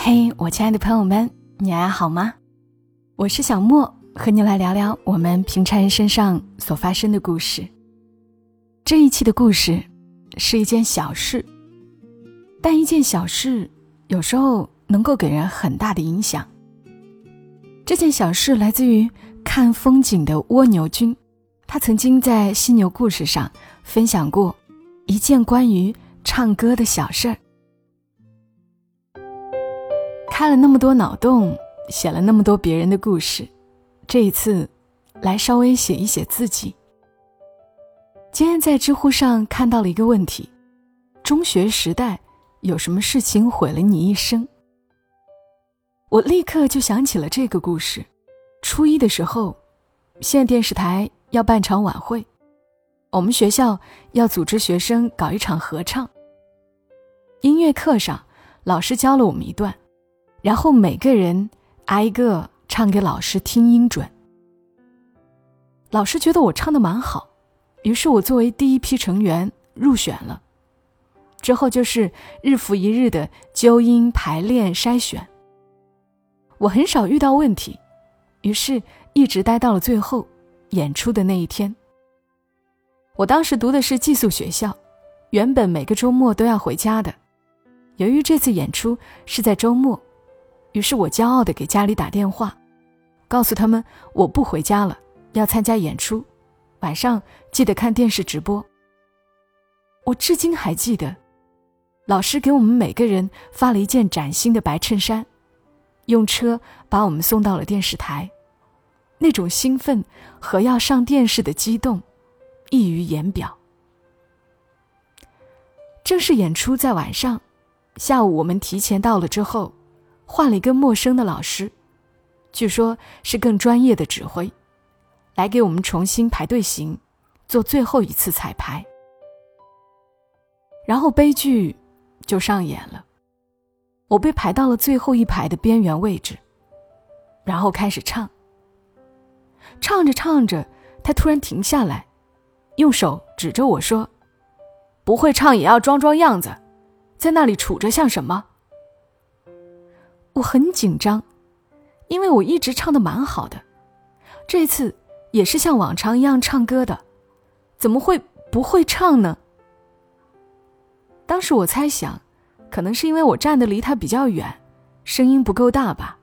嘿，我亲爱的朋友们，你还好吗？我是小莫，和你来聊聊我们平常人身上所发生的故事。这一期的故事是一件小事，但一件小事有时候能够给人很大的影响。这件小事来自于看风景的蜗牛君，他曾经在犀牛故事上分享过一件关于唱歌的小事儿。开了那么多脑洞，写了那么多别人的故事，这一次，来稍微写一写自己。今天在知乎上看到了一个问题：中学时代有什么事情毁了你一生？我立刻就想起了这个故事。初一的时候，县电视台要办场晚会，我们学校要组织学生搞一场合唱。音乐课上，老师教了我们一段。然后每个人挨个唱给老师听音准。老师觉得我唱的蛮好，于是我作为第一批成员入选了。之后就是日复一日的纠音排练筛选。我很少遇到问题，于是一直待到了最后演出的那一天。我当时读的是寄宿学校，原本每个周末都要回家的，由于这次演出是在周末。于是我骄傲的给家里打电话，告诉他们我不回家了，要参加演出，晚上记得看电视直播。我至今还记得，老师给我们每个人发了一件崭新的白衬衫，用车把我们送到了电视台，那种兴奋和要上电视的激动，溢于言表。正式演出在晚上，下午我们提前到了之后。换了一个陌生的老师，据说是更专业的指挥，来给我们重新排队形，做最后一次彩排。然后悲剧就上演了，我被排到了最后一排的边缘位置，然后开始唱。唱着唱着，他突然停下来，用手指着我说：“不会唱也要装装样子，在那里杵着像什么？”我很紧张，因为我一直唱的蛮好的，这次也是像往常一样唱歌的，怎么会不会唱呢？当时我猜想，可能是因为我站的离他比较远，声音不够大吧。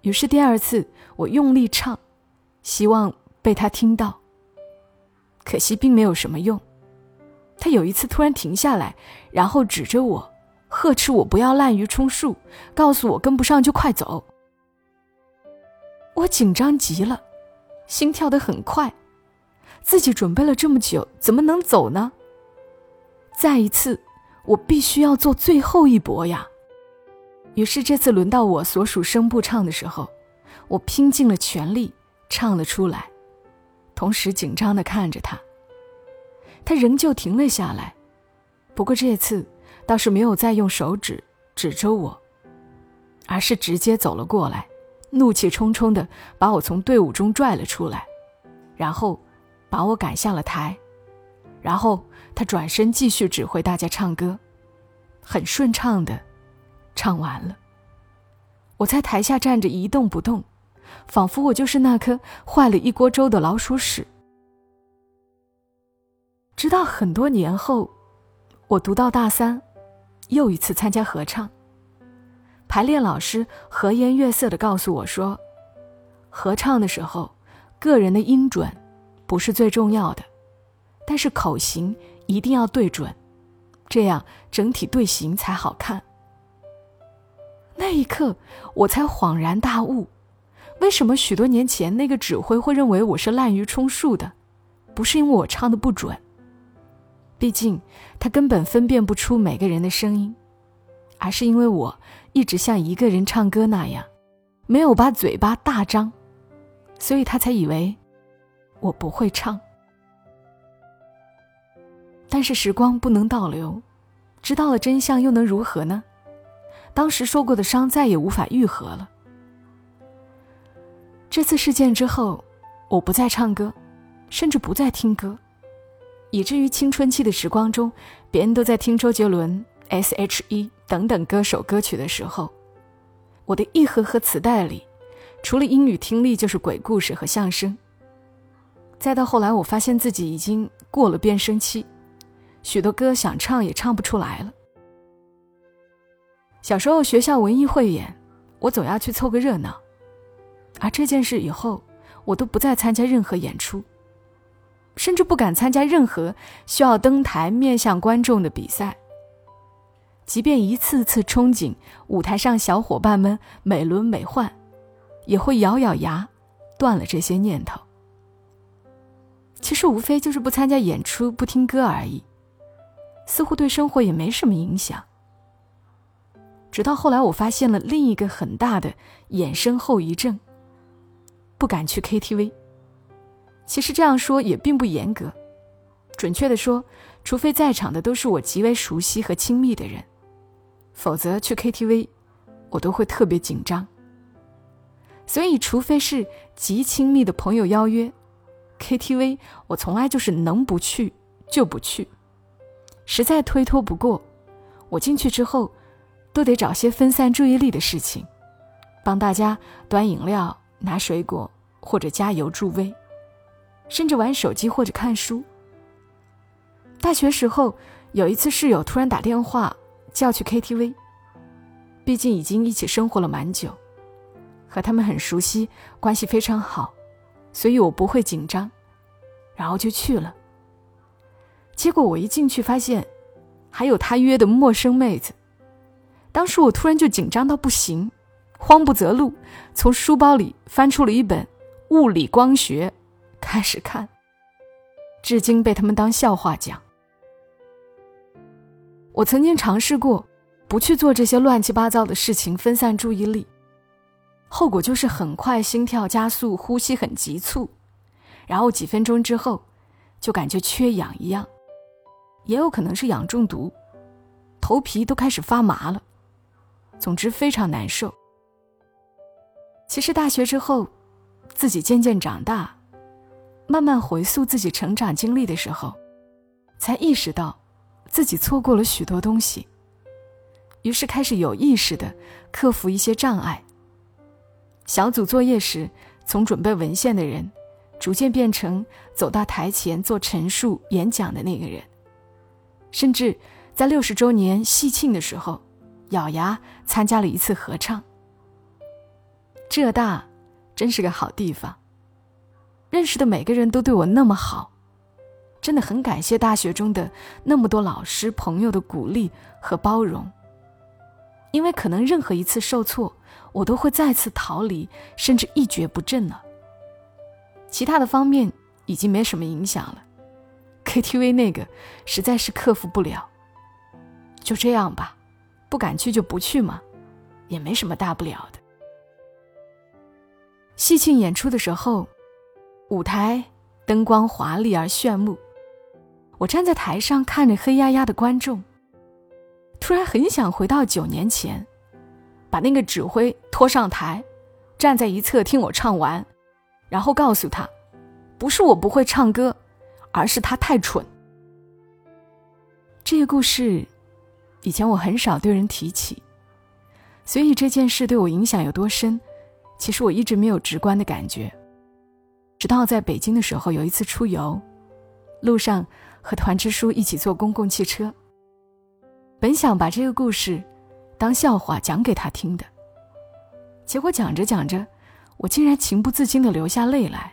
于是第二次我用力唱，希望被他听到。可惜并没有什么用，他有一次突然停下来，然后指着我。呵斥我不要滥竽充数，告诉我跟不上就快走。我紧张极了，心跳得很快，自己准备了这么久，怎么能走呢？再一次，我必须要做最后一搏呀！于是这次轮到我所属声部唱的时候，我拼尽了全力唱了出来，同时紧张地看着他。他仍旧停了下来，不过这次。倒是没有再用手指指着我，而是直接走了过来，怒气冲冲的把我从队伍中拽了出来，然后把我赶下了台，然后他转身继续指挥大家唱歌，很顺畅的唱完了。我在台下站着一动不动，仿佛我就是那颗坏了一锅粥的老鼠屎。直到很多年后，我读到大三。又一次参加合唱，排练老师和颜悦色的告诉我说：“合唱的时候，个人的音准不是最重要的，但是口型一定要对准，这样整体队形才好看。”那一刻，我才恍然大悟，为什么许多年前那个指挥会认为我是滥竽充数的，不是因为我唱的不准。毕竟，他根本分辨不出每个人的声音，而是因为我一直像一个人唱歌那样，没有把嘴巴大张，所以他才以为我不会唱。但是时光不能倒流，知道了真相又能如何呢？当时受过的伤再也无法愈合了。这次事件之后，我不再唱歌，甚至不再听歌。以至于青春期的时光中，别人都在听周杰伦、S.H.E 等等歌手歌曲的时候，我的一盒盒磁带里，除了英语听力就是鬼故事和相声。再到后来，我发现自己已经过了变声期，许多歌想唱也唱不出来了。小时候学校文艺汇演，我总要去凑个热闹，而这件事以后，我都不再参加任何演出，甚至不敢参加任何需要登台面向观众的比赛。即便一次次憧憬舞台上小伙伴们美轮美奂，也会咬咬牙，断了这些念头。其实无非就是不参加演出、不听歌而已，似乎对生活也没什么影响。直到后来，我发现了另一个很大的衍生后遗症：不敢去 KTV。其实这样说也并不严格，准确的说，除非在场的都是我极为熟悉和亲密的人。否则去 KTV，我都会特别紧张。所以，除非是极亲密的朋友邀约，KTV 我从来就是能不去就不去。实在推脱不过，我进去之后，都得找些分散注意力的事情，帮大家端饮料、拿水果或者加油助威，甚至玩手机或者看书。大学时候，有一次室友突然打电话。叫去 KTV，毕竟已经一起生活了蛮久，和他们很熟悉，关系非常好，所以我不会紧张，然后就去了。结果我一进去发现，还有他约的陌生妹子，当时我突然就紧张到不行，慌不择路，从书包里翻出了一本《物理光学》，开始看，至今被他们当笑话讲。我曾经尝试过，不去做这些乱七八糟的事情，分散注意力。后果就是很快心跳加速，呼吸很急促，然后几分钟之后，就感觉缺氧一样，也有可能是氧中毒，头皮都开始发麻了。总之非常难受。其实大学之后，自己渐渐长大，慢慢回溯自己成长经历的时候，才意识到。自己错过了许多东西，于是开始有意识的克服一些障碍。小组作业时，从准备文献的人，逐渐变成走到台前做陈述、演讲的那个人。甚至在六十周年喜庆的时候，咬牙参加了一次合唱。浙大真是个好地方，认识的每个人都对我那么好。真的很感谢大学中的那么多老师朋友的鼓励和包容，因为可能任何一次受挫，我都会再次逃离，甚至一蹶不振了。其他的方面已经没什么影响了，KTV 那个实在是克服不了。就这样吧，不敢去就不去嘛，也没什么大不了的。戏庆演出的时候，舞台灯光华丽而炫目。我站在台上看着黑压压的观众，突然很想回到九年前，把那个指挥拖上台，站在一侧听我唱完，然后告诉他，不是我不会唱歌，而是他太蠢。这个故事，以前我很少对人提起，所以这件事对我影响有多深，其实我一直没有直观的感觉。直到在北京的时候，有一次出游，路上。和团支书一起坐公共汽车。本想把这个故事当笑话讲给他听的，结果讲着讲着，我竟然情不自禁的流下泪来。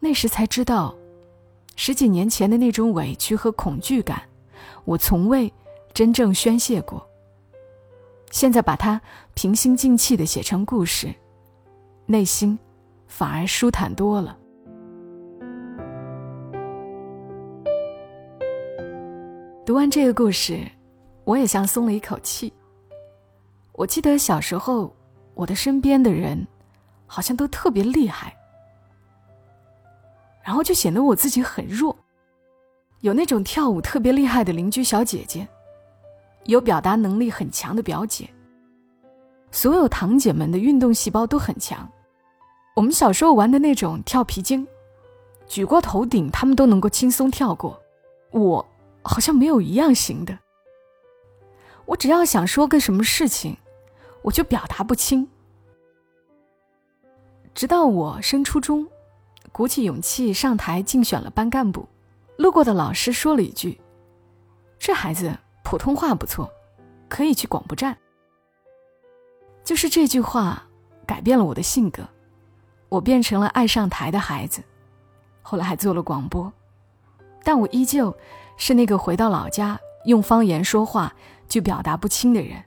那时才知道，十几年前的那种委屈和恐惧感，我从未真正宣泄过。现在把它平心静气的写成故事，内心反而舒坦多了。读完这个故事，我也像松了一口气。我记得小时候，我的身边的人好像都特别厉害，然后就显得我自己很弱。有那种跳舞特别厉害的邻居小姐姐，有表达能力很强的表姐，所有堂姐们的运动细胞都很强。我们小时候玩的那种跳皮筋，举过头顶，他们都能够轻松跳过。我。好像没有一样行的。我只要想说个什么事情，我就表达不清。直到我升初中，鼓起勇气上台竞选了班干部，路过的老师说了一句：“这孩子普通话不错，可以去广播站。”就是这句话改变了我的性格，我变成了爱上台的孩子，后来还做了广播，但我依旧是那个回到老家用方言说话就表达不清的人，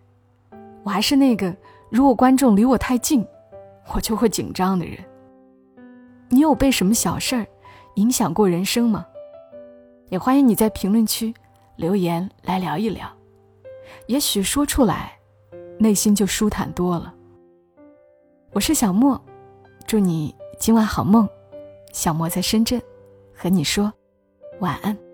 我还是那个如果观众离我太近。我就会紧张的人。你有被什么小事儿影响过人生吗？也欢迎你在评论区留言来聊一聊，也许说出来，内心就舒坦多了。我是小莫，祝你今晚好梦。小莫在深圳，和你说晚安。